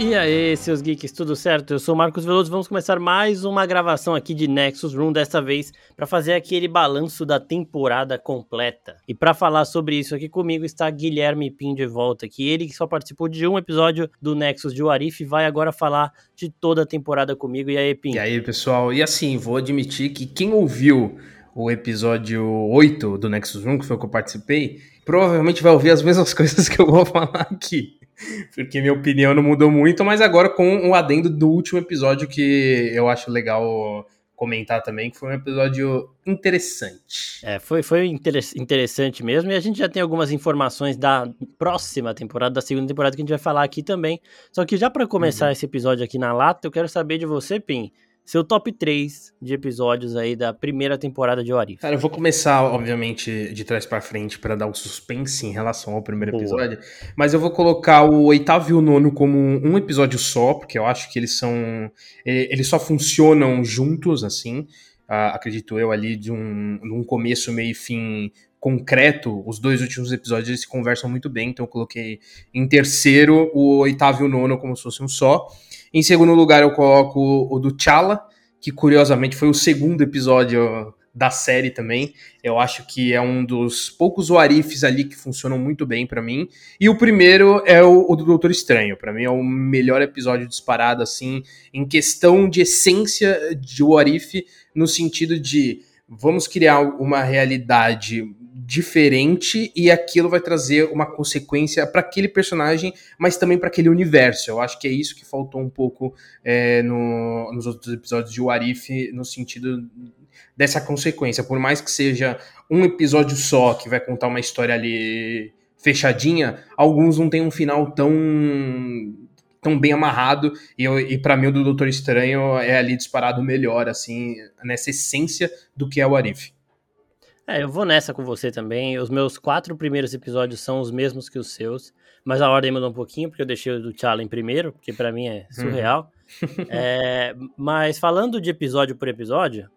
E aí, seus geeks, tudo certo? Eu sou o Marcos Veloso. Vamos começar mais uma gravação aqui de Nexus Room, dessa vez para fazer aquele balanço da temporada completa. E para falar sobre isso aqui comigo está Guilherme Pim de volta aqui. Ele que só participou de um episódio do Nexus de Warif vai agora falar de toda a temporada comigo. E aí, Pim? E aí, pessoal? E assim, vou admitir que quem ouviu o episódio 8 do Nexus Room, que foi o que eu participei, provavelmente vai ouvir as mesmas coisas que eu vou falar aqui porque minha opinião não mudou muito, mas agora com o adendo do último episódio que eu acho legal comentar também, que foi um episódio interessante. É, foi, foi interessante mesmo, e a gente já tem algumas informações da próxima temporada, da segunda temporada, que a gente vai falar aqui também. Só que já para começar uhum. esse episódio aqui na lata, eu quero saber de você, Pim, seu top 3 de episódios aí da primeira temporada de Orif. Cara, eu vou começar, obviamente, de trás para frente para dar um suspense em relação ao primeiro Boa. episódio, mas eu vou colocar o oitavo e o nono como um episódio só, porque eu acho que eles são. Eles só funcionam juntos, assim. Uh, acredito eu, ali de um, um começo, meio e fim concreto, os dois últimos episódios eles se conversam muito bem, então eu coloquei em terceiro o oitavo e o nono como se fosse um só. Em segundo lugar, eu coloco o do Chala, que curiosamente foi o segundo episódio da série também. Eu acho que é um dos poucos warifs ali que funcionam muito bem para mim. E o primeiro é o, o do Doutor Estranho. Para mim é o melhor episódio disparado assim, em questão de essência de warif, no sentido de vamos criar uma realidade diferente e aquilo vai trazer uma consequência para aquele personagem, mas também para aquele universo. Eu acho que é isso que faltou um pouco é, no, nos outros episódios de Warif, no sentido dessa consequência. Por mais que seja um episódio só que vai contar uma história ali fechadinha, alguns não têm um final tão tão bem amarrado e, e para mim o do Doutor Estranho é ali disparado melhor assim nessa essência do que é o Arif. É, eu vou nessa com você também. Os meus quatro primeiros episódios são os mesmos que os seus, mas a ordem mudou um pouquinho, porque eu deixei o do T'Challa em primeiro, porque para mim é surreal. Uhum. é, mas falando de episódio por episódio,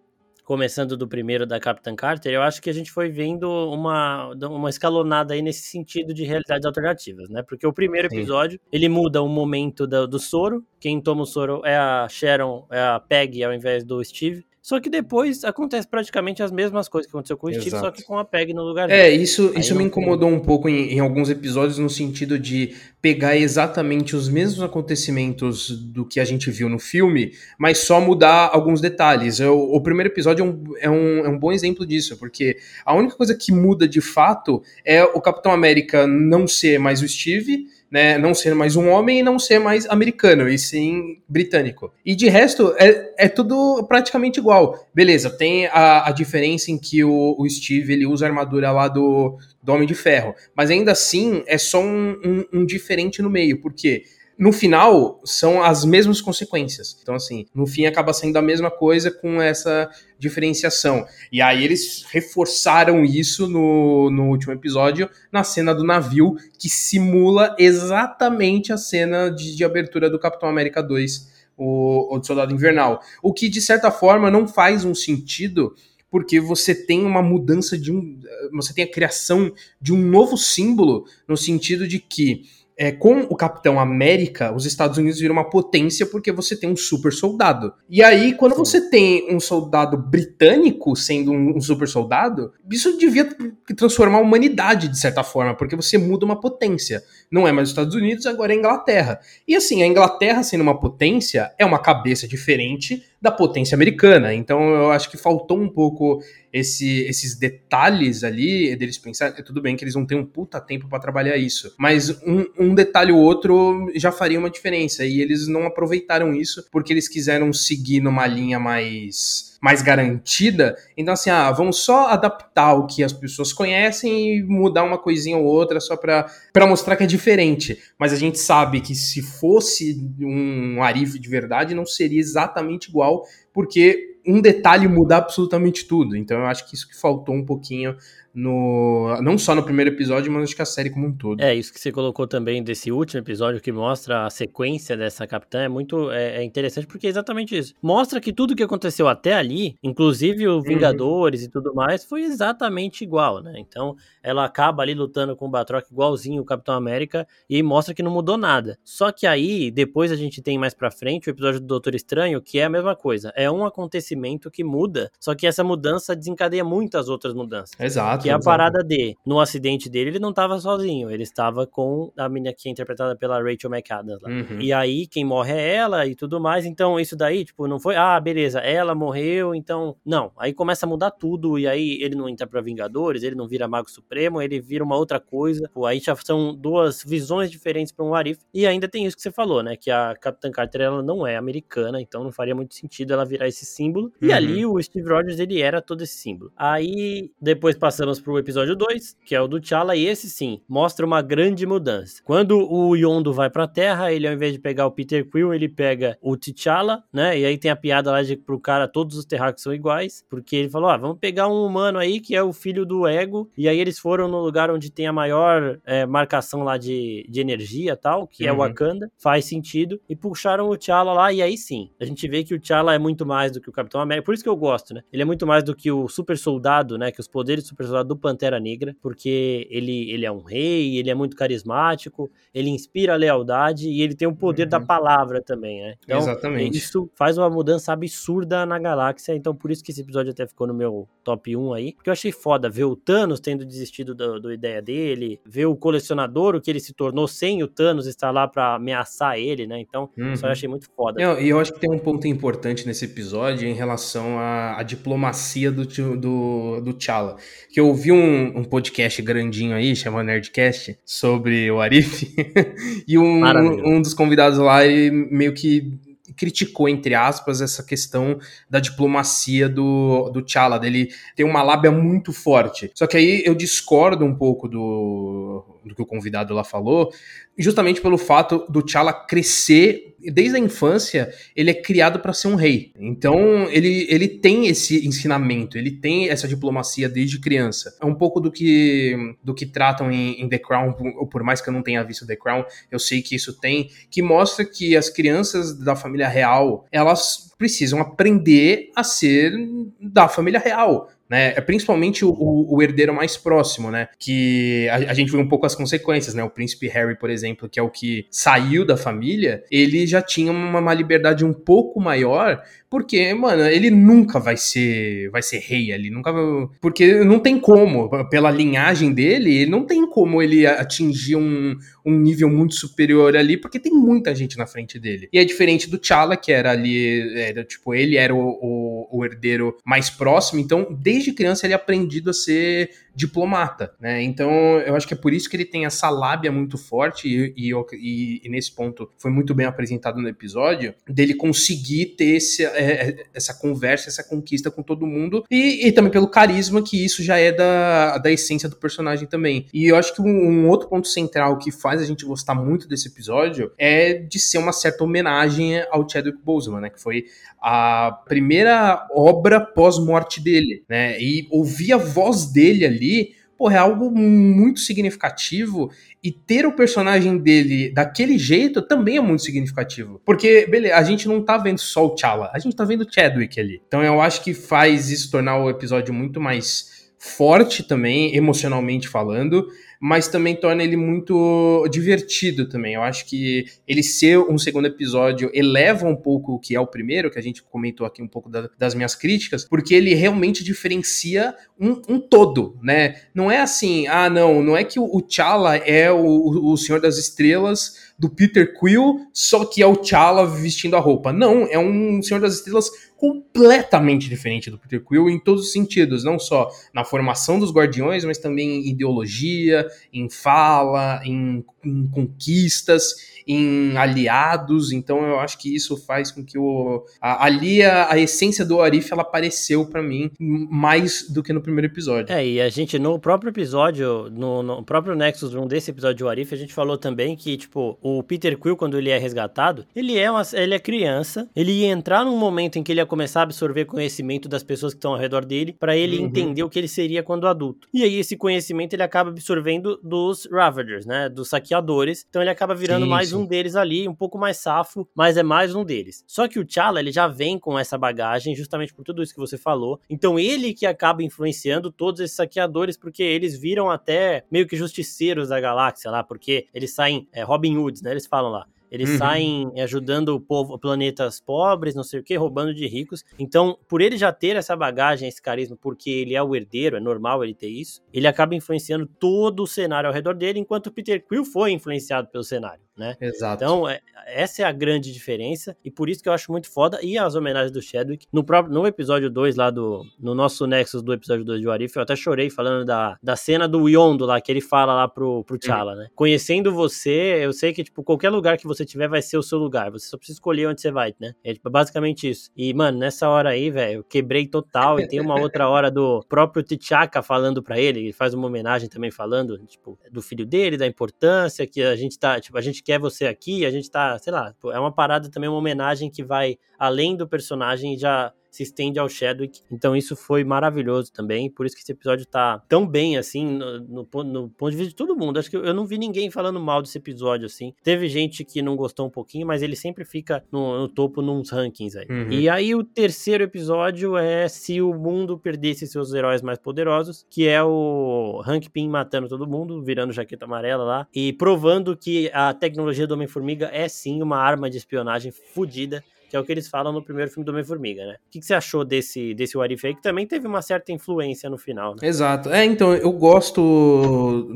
começando do primeiro da Capitã Carter, eu acho que a gente foi vendo uma, uma escalonada aí nesse sentido de realidades alternativas, né? Porque o primeiro episódio, Sim. ele muda o momento do, do soro, quem toma o soro é a Sharon, é a Peg ao invés do Steve, só que depois acontece praticamente as mesmas coisas que aconteceu com o. Steve, só que com a PEG no lugar É, isso, isso me incomodou tem... um pouco em, em, alguns episódios, no sentido de pegar exatamente os mesmos acontecimentos do que a gente viu no filme, mas só mudar alguns detalhes. Eu, o primeiro episódio é um, é, um, é um bom exemplo disso, porque a única coisa que muda de fato é o Capitão América não ser mais o Steve né, não ser mais um homem e não ser mais americano, e sim britânico. E de resto, é, é tudo praticamente igual. Beleza, tem a, a diferença em que o, o Steve ele usa a armadura lá do, do Homem de Ferro, mas ainda assim é só um, um, um diferente no meio, porque no final são as mesmas consequências. Então, assim, no fim acaba sendo a mesma coisa com essa diferenciação. E aí eles reforçaram isso no, no último episódio, na cena do navio, que simula exatamente a cena de, de abertura do Capitão América 2, o, o Soldado Invernal. O que, de certa forma, não faz um sentido porque você tem uma mudança de um. Você tem a criação de um novo símbolo, no sentido de que é, com o Capitão América, os Estados Unidos viram uma potência porque você tem um super soldado. E aí, quando você tem um soldado britânico sendo um, um super soldado, isso devia transformar a humanidade de certa forma, porque você muda uma potência. Não é mais os Estados Unidos, agora é a Inglaterra. E assim, a Inglaterra sendo uma potência é uma cabeça diferente da potência americana. Então eu acho que faltou um pouco esse, esses detalhes ali deles pensar. É tudo bem que eles não têm um puta tempo para trabalhar isso, mas um, um detalhe ou outro já faria uma diferença. E eles não aproveitaram isso porque eles quiseram seguir numa linha mais mais garantida. Então, assim, ah, vamos só adaptar o que as pessoas conhecem e mudar uma coisinha ou outra só para mostrar que é diferente. Mas a gente sabe que se fosse um Arif de verdade, não seria exatamente igual, porque um detalhe muda absolutamente tudo. Então eu acho que isso que faltou um pouquinho no não só no primeiro episódio, mas acho que a série como um todo. É, isso que você colocou também desse último episódio que mostra a sequência dessa capitã é muito é, é interessante porque é exatamente isso. Mostra que tudo que aconteceu até ali, inclusive o uhum. Vingadores uhum. e tudo mais, foi exatamente igual, né? Então, ela acaba ali lutando com o Batroc igualzinho o Capitão América e mostra que não mudou nada. Só que aí, depois a gente tem mais pra frente o episódio do Doutor Estranho, que é a mesma coisa. É um acontecimento que muda, só que essa mudança desencadeia muitas outras mudanças. Exato. Que é a parada de, no acidente dele, ele não estava sozinho, ele estava com a menina que é interpretada pela Rachel McAdams lá. Uhum. E aí, quem morre é ela e tudo mais, então isso daí, tipo, não foi, ah, beleza, ela morreu, então, não. Aí começa a mudar tudo, e aí ele não entra pra Vingadores, ele não vira Mago Supremo, ele vira uma outra coisa, pô, aí já são duas visões diferentes para um Arif, e ainda tem isso que você falou, né, que a Capitã Carter, ela não é americana, então não faria muito sentido ela virar esse símbolo, e uhum. ali o Steve Rogers, ele era todo esse símbolo. Aí, depois passamos pro episódio 2, que é o do T'Challa, e esse sim, mostra uma grande mudança. Quando o Yondo vai pra Terra, ele ao invés de pegar o Peter Quill, ele pega o T'Challa, né? E aí tem a piada lá de pro cara todos os terráqueos são iguais, porque ele falou: ah, vamos pegar um humano aí que é o filho do Ego, e aí eles foram no lugar onde tem a maior é, marcação lá de, de energia tal, que é uhum. é Wakanda, faz sentido, e puxaram o T'Challa lá, e aí sim, a gente vê que o T'Challa é muito mais do que o Capitão América, por isso que eu gosto, né? Ele é muito mais do que o super soldado, né? Que os poderes do super soldado do Pantera Negra, porque ele, ele é um rei, ele é muito carismático, ele inspira lealdade e ele tem o poder uhum. da palavra também, né? Então, Exatamente. Isso faz uma mudança absurda na galáxia, então por isso que esse episódio até ficou no meu top 1 aí, porque eu achei foda ver o Thanos tendo desistido da, da ideia dele, ver o colecionador, o que ele se tornou sem o Thanos estar lá para ameaçar ele, né? Então, uhum. isso eu achei muito foda. E eu, eu, acho que tem um ponto importante nesse episódio em relação à, à diplomacia do, do, do T'Challa, que eu ouvi um, um podcast grandinho aí, chamado Nerdcast, sobre o Arif, e um, um dos convidados lá, ele meio que criticou, entre aspas, essa questão da diplomacia do, do T'Challa, dele ter uma lábia muito forte. Só que aí eu discordo um pouco do, do que o convidado lá falou, justamente pelo fato do T'Challa crescer desde a infância, ele é criado para ser um rei. Então, ele, ele tem esse ensinamento, ele tem essa diplomacia desde criança. É um pouco do que do que tratam em, em The Crown, por, por mais que eu não tenha visto The Crown, eu sei que isso tem, que mostra que as crianças da família real, elas precisam aprender a ser da família real né? É principalmente o, o, herdeiro mais próximo, né? Que a, a, gente vê um pouco as consequências, né? O príncipe Harry, por exemplo, que é o que saiu da família, ele já tinha uma, uma liberdade um pouco maior porque, mano, ele nunca vai ser vai ser rei ali, nunca porque não tem como, pela linhagem dele, ele não tem como ele atingir um, um nível muito superior ali, porque tem muita gente na frente dele. E é diferente do T'Challa, que era ali, era, tipo, ele era o, o, o herdeiro mais próximo, então desde criança ele é aprendido a ser diplomata, né? Então eu acho que é por isso que ele tem essa lábia muito forte e, e, e, nesse ponto foi muito bem apresentado no episódio dele conseguir ter esse, é, é, essa conversa, essa conquista com todo mundo e, e, também pelo carisma que isso já é da, da essência do personagem também. E eu acho que um, um outro ponto central que faz a gente gostar muito desse episódio é de ser uma certa homenagem ao Chadwick Boseman, né? Que foi a primeira obra pós-morte dele, né? E ouvir a voz dele ali, porra, é algo muito significativo e ter o personagem dele daquele jeito também é muito significativo. Porque, beleza, a gente não tá vendo só o T'Challa, a gente tá vendo o Chadwick ali. Então eu acho que faz isso tornar o episódio muito mais forte também, emocionalmente falando mas também torna ele muito divertido também. Eu acho que ele ser um segundo episódio eleva um pouco o que é o primeiro, que a gente comentou aqui um pouco da, das minhas críticas, porque ele realmente diferencia um, um, todo, né? Não é assim, ah, não, não é que o, T'Challa é o, o Senhor das Estrelas do Peter Quill, só que é o T'Challa vestindo a roupa. Não, é um Senhor das Estrelas completamente diferente do Peter Quill em todos os sentidos, não só na formação dos Guardiões, mas também em ideologia, em fala, em, em conquistas em aliados, então eu acho que isso faz com que o a, ali a, a essência do Arif ela apareceu para mim mais do que no primeiro episódio. É, e a gente no próprio episódio, no, no próprio Nexus Room desse episódio do Arif, a gente falou também que tipo, o Peter Quill quando ele é resgatado, ele é uma, ele é criança, ele ia entrar num momento em que ele ia começar a absorver conhecimento das pessoas que estão ao redor dele, para ele uhum. entender o que ele seria quando adulto. E aí esse conhecimento ele acaba absorvendo dos Ravagers, né, dos saqueadores. Então ele acaba virando sim, mais um deles ali, um pouco mais safo, mas é mais um deles. Só que o T'Challa, ele já vem com essa bagagem, justamente por tudo isso que você falou. Então ele que acaba influenciando todos esses saqueadores, porque eles viram até meio que justiceiros da galáxia lá, porque eles saem é, Robin Hoods, né? Eles falam lá. Eles uhum. saem ajudando o povo, planetas pobres, não sei o que, roubando de ricos. Então, por ele já ter essa bagagem, esse carisma, porque ele é o herdeiro, é normal ele ter isso, ele acaba influenciando todo o cenário ao redor dele, enquanto Peter Quill foi influenciado pelo cenário né? Exato. Então, é, essa é a grande diferença, e por isso que eu acho muito foda. E as homenagens do Chadwick, no próprio no episódio 2 lá do. No nosso Nexus do episódio 2 de Warif, eu até chorei falando da, da cena do Yondo lá, que ele fala lá pro, pro T'Challa, né? Conhecendo você, eu sei que, tipo, qualquer lugar que você tiver vai ser o seu lugar. Você só precisa escolher onde você vai, né? É tipo, basicamente isso. E, mano, nessa hora aí, velho, eu quebrei total. E tem uma outra hora do próprio T'Chaka falando para ele, ele faz uma homenagem também falando, tipo, do filho dele, da importância que a gente tá, tipo, a gente quer você aqui, a gente tá, sei lá, é uma parada também, uma homenagem que vai além do personagem e já se estende ao Chadwick. Então isso foi maravilhoso também. Por isso que esse episódio tá tão bem assim, no, no, no, ponto de vista de todo mundo. Acho que eu não vi ninguém falando mal desse episódio assim. Teve gente que não gostou um pouquinho, mas ele sempre fica no, no topo nos rankings aí. Uhum. E aí o terceiro episódio é se o mundo perdesse seus heróis mais poderosos, que é o Hank Pym matando todo mundo, virando jaqueta amarela lá e provando que a tecnologia do Homem-Formiga é sim uma arma de espionagem fodida que é o que eles falam no primeiro filme do Homem-Formiga, né? O que, que, você achou desse, desse What If aí, que também teve uma certa influência no final, né? Exato. É, então, eu gosto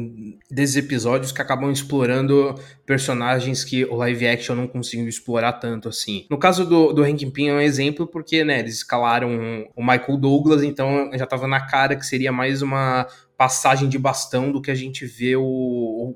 desses episódios que acabam explorando personagens que o live action não conseguiu explorar tanto assim. No caso do, do Hank Pym é um exemplo porque, né, eles escalaram o Michael Douglas, então já tava na cara que seria mais uma passagem de bastão do que a gente vê o, o,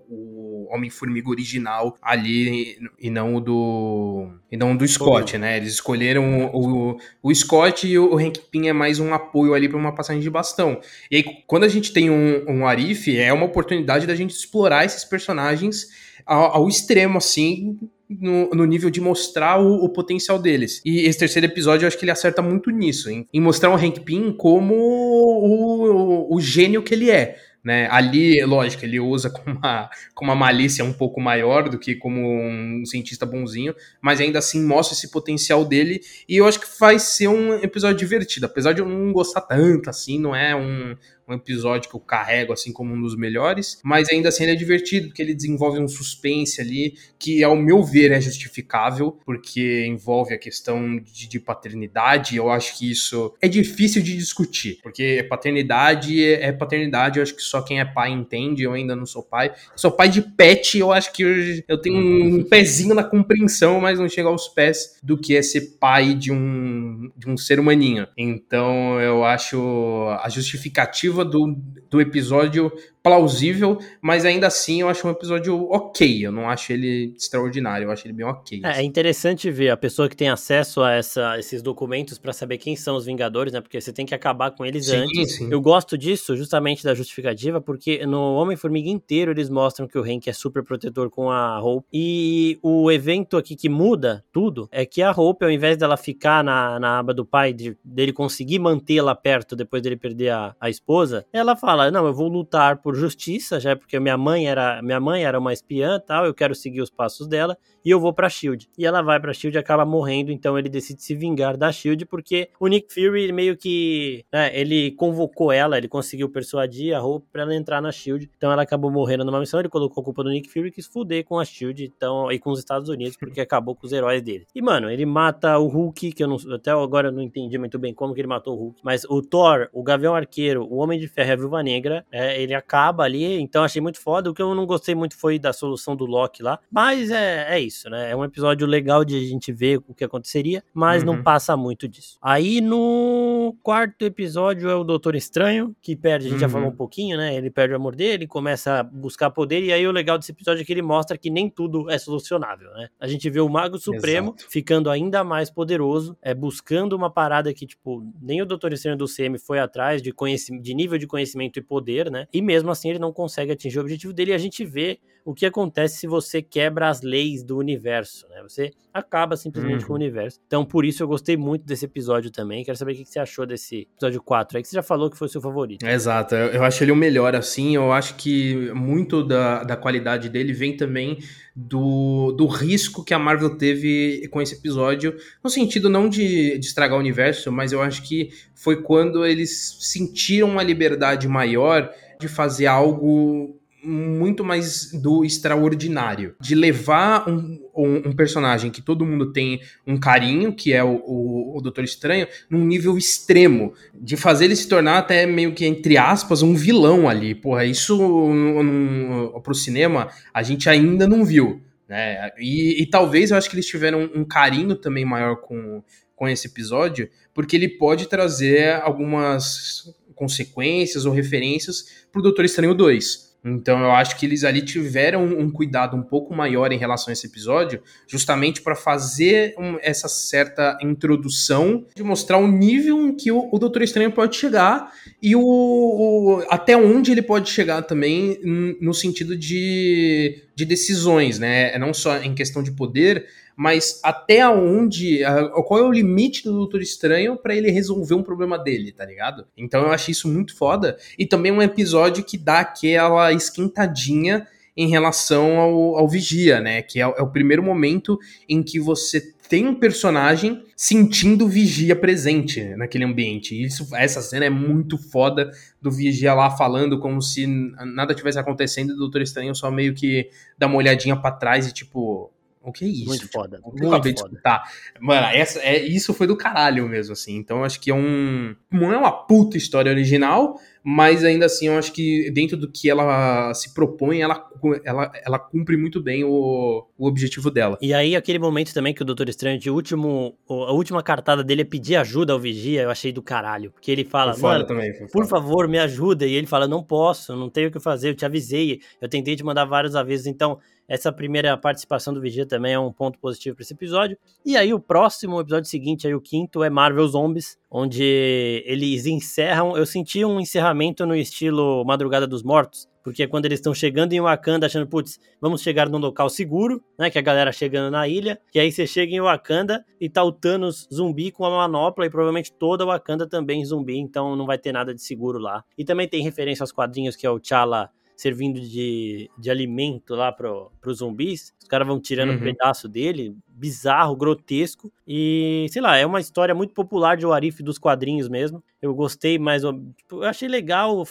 Homem-Formiga original ali e não o do e não do Scott, né? Eles escolheram o, o, Scott e o Hank Pym é mais um apoio ali para uma passagem de bastão. E aí, quando a gente tem um, um Arif, é uma oportunidade da gente explorar esses personagens ao, ao extremo, assim, no, no, nível de mostrar o, o, potencial deles. E esse terceiro episódio eu acho que ele acerta muito nisso, hein? em mostrar o Hank Pym como o, o, o gênio que ele é. Né? Ali, lógico, ele usa com uma, com uma malícia um pouco maior do que como um cientista bonzinho, mas ainda assim mostra esse potencial dele e eu acho que vai ser um episódio divertido, apesar de eu não gostar tanto assim, não é um, um episódio que eu carrego assim como um dos melhores, mas ainda assim ele é divertido, porque ele desenvolve um suspense ali que, ao meu ver, é justificável, porque envolve a questão de, de paternidade. Eu acho que isso é difícil de discutir, porque paternidade é, é paternidade, eu acho que só quem é pai entende. Eu ainda não sou pai. Eu sou pai de pet, eu acho que eu, eu tenho um pezinho na compreensão, mas não chega aos pés do que é ser pai de um, de um ser humaninho. Então eu acho a justificativa do, do episódio plausível, mas ainda assim eu acho um episódio ok. Eu não acho ele extraordinário, eu acho ele bem ok. É, é interessante ver a pessoa que tem acesso a essa, esses documentos para saber quem são os Vingadores, né? Porque você tem que acabar com eles sim, antes. Sim. Eu gosto disso, justamente da justificativa, porque no Homem-Formiga inteiro eles mostram que o Hank é super protetor com a Hope. E o evento aqui que muda tudo é que a Hope, ao invés dela ficar na, na aba do pai, de, dele conseguir mantê-la perto depois dele perder a, a esposa, ela fala: Não, eu vou lutar por justiça, já porque minha mãe era minha mãe era uma espiã, tal, eu quero seguir os passos dela e eu vou para Shield. E ela vai para Shield e acaba morrendo, então ele decide se vingar da Shield porque o Nick Fury meio que, né, ele convocou ela, ele conseguiu persuadir a Hope para ela entrar na Shield. Então ela acabou morrendo numa missão, ele colocou a culpa do Nick Fury e quis fuder com a Shield, então e com os Estados Unidos porque acabou com os heróis dele. E mano, ele mata o Hulk, que eu não até agora eu não entendi muito bem como que ele matou o Hulk, mas o Thor, o Gavião Arqueiro, o Homem Homem de Ferro e a Viúva Negra, é, ele acaba ali, então achei muito foda. O que eu não gostei muito foi da solução do Loki lá, mas é, é isso, né? É um episódio legal de a gente ver o que aconteceria, mas uhum. não passa muito disso. Aí no quarto episódio é o Doutor Estranho, que perde, a gente uhum. já falou um pouquinho, né? Ele perde o amor dele, começa a buscar poder, e aí o legal desse episódio é que ele mostra que nem tudo é solucionável, né? A gente vê o Mago Supremo Exato. ficando ainda mais poderoso, é buscando uma parada que, tipo, nem o Doutor Estranho do CM foi atrás de, de nível de conhecimento e poder, né? E mesmo assim ele não consegue atingir o objetivo dele, e a gente vê o que acontece se você quebra as leis do universo, né? Você acaba simplesmente uhum. com o uhum. universo. Então, por isso eu gostei muito desse episódio também. Quero saber o que você achou desse episódio 4 aí, que você já falou que foi o seu favorito. Exato, eu acho ele o melhor, assim. Eu acho que muito da, da qualidade dele vem também do, do risco que a Marvel teve com esse episódio, no sentido não de, de estragar o universo, mas eu acho que foi quando eles sentiram uma liberdade maior de fazer algo muito mais do extraordinário. De levar um, um, um, personagem que todo mundo tem um carinho, que é o, o, o, Doutor Estranho, num nível extremo. De fazer ele se tornar até meio que, entre aspas, um vilão ali. Porra, isso no, pro cinema a gente ainda não viu. Né? E, e talvez eu acho que eles tiveram um, um carinho também maior com, com esse episódio, porque ele pode trazer algumas consequências ou referências pro Doutor Estranho 2. Então eu acho que eles ali tiveram um cuidado um pouco maior em relação a esse episódio, justamente para fazer um, essa certa introdução de mostrar o nível em que o, o Doutor Estranho pode chegar e o, o, até onde ele pode chegar também no sentido de, de decisões, né? É não só em questão de poder, mas até onde, qual é o limite do Doutor Estranho para ele resolver um problema dele, tá ligado? Então eu achei isso muito foda. E também um episódio que dá aquela esquentadinha em relação ao, ao Vigia, né? Que é, é, o primeiro momento em que você tem um personagem sentindo o Vigia presente naquele ambiente. Isso, essa cena é muito foda do Vigia lá falando como se nada tivesse acontecendo e o Doutor Estranho só meio que dá uma olhadinha para trás e tipo, o que é isso? Muito tipo, foda. O que muito eu foda. Tá. Mano, essa, é, isso foi do caralho mesmo, assim. Então, acho que é um. Não é uma puta história original, mas ainda assim, eu acho que dentro do que ela se propõe, ela, ela, ela cumpre muito bem o, o objetivo dela. E aí, aquele momento também que o Doutor Estranho, de último, a última cartada dele é pedir ajuda ao Vigia, eu achei do caralho. Porque ele fala, mano, também, por favor, me ajuda. E ele fala, não posso, não tenho o que fazer, eu te avisei, eu tentei te mandar vários avisos, então essa primeira participação do Vigia também é um ponto positivo para esse episódio. E aí o próximo episódio seguinte, aí o quinto, é Marvel Zombies, onde eles encerram. Eu senti um encerramento no estilo Madrugada dos Mortos, porque quando eles estão chegando em Wakanda, achando, putz, vamos chegar num local seguro, né? Que a galera chegando na ilha. E aí você chega em Wakanda e tá o Thanos zumbi com a manopla e provavelmente toda Wakanda também zumbi, então não vai ter nada de seguro lá. E também tem referência aos quadrinhos que é o T'Challa servindo de, de alimento lá pro, pros zumbis. Os caras vão tirando uhum. um pedaço dele, bizarro, grotesco. E, sei lá, é uma história muito popular de Warif dos quadrinhos mesmo. Eu gostei, mas tipo, eu achei legal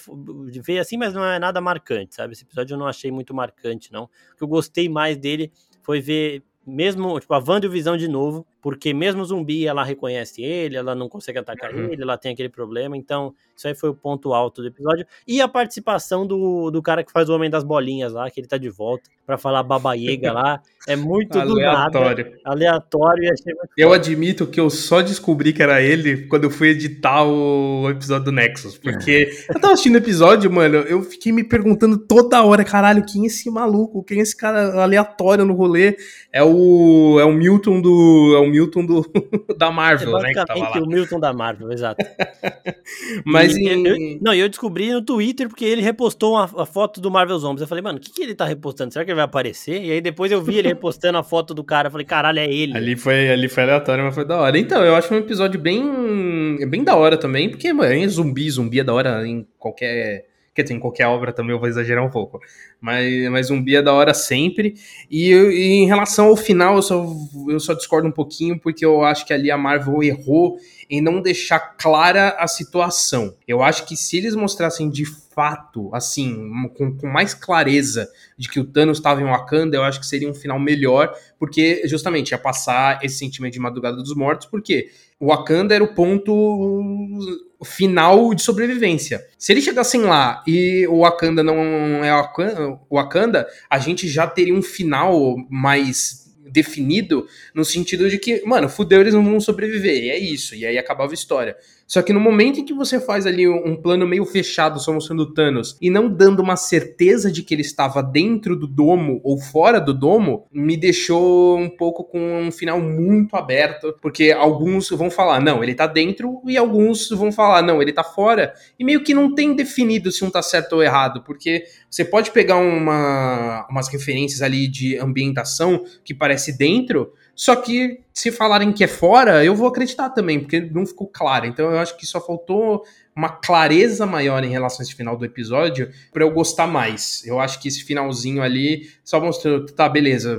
de ver assim, mas não é nada marcante, sabe? Esse episódio eu não achei muito marcante, não. O que eu gostei mais dele foi ver mesmo, tipo, a Wanda e o Visão de novo, porque mesmo zumbi ela reconhece ele, ela não consegue atacar uhum. ele, ela tem aquele problema, então isso aí foi o ponto alto do episódio. E a participação do, do cara que faz o Homem das Bolinhas lá, que ele tá de volta para falar babaiega lá, é muito aleatório. do nada, aleatório. E eu admito que eu só descobri que era ele quando eu fui editar o episódio do Nexus, porque eu tava assistindo o episódio, mano, eu fiquei me perguntando toda hora, caralho, quem é esse maluco? Quem é esse cara aleatório no rolê? É o é o Milton do é o Milton do, da Marvel, é basicamente né? o Milton da Marvel, exato. Mas e, em... eu, não, eu descobri no Twitter porque ele repostou uma, a foto do Marvel Zombies. Eu falei, mano, o que, que ele tá repostando? Será que ele vai aparecer? E aí depois eu vi ele repostando a foto do cara. Eu falei, caralho, é ele. Ali foi, ali foi aleatório, mas foi da hora. Então, eu acho um episódio bem, bem da hora também, porque, mano, é zumbi, zumbi é da hora em qualquer Quer dizer, em qualquer obra também eu vou exagerar um pouco. Mas, mas zumbi é da hora sempre. E, e em relação ao final, eu só, eu só discordo um pouquinho, porque eu acho que ali a Marvel errou em não deixar clara a situação. Eu acho que se eles mostrassem de fato, assim, com, com mais clareza de que o Thanos estava em Wakanda, eu acho que seria um final melhor, porque justamente ia passar esse sentimento de Madrugada dos Mortos, porque Wakanda era o ponto final de sobrevivência. Se eles chegassem lá e o Wakanda não é o Wakanda, a gente já teria um final mais definido no sentido de que, mano, fudeu, eles não vão sobreviver, e é isso, e aí acabava a história. Só que no momento em que você faz ali um plano meio fechado, mostrando o Thanos, e não dando uma certeza de que ele estava dentro do domo ou fora do domo, me deixou um pouco com um final muito aberto, porque alguns vão falar, não, ele tá dentro, e alguns vão falar, não, ele tá fora, e meio que não tem definido se um tá certo ou errado, porque você pode pegar uma, umas referências ali de ambientação que parece dentro, só que se falarem que é fora, eu vou acreditar também, porque não ficou claro. Então eu acho que só faltou uma clareza maior em relação a esse final do episódio para eu gostar mais. Eu acho que esse finalzinho ali só mostrou, tá, beleza,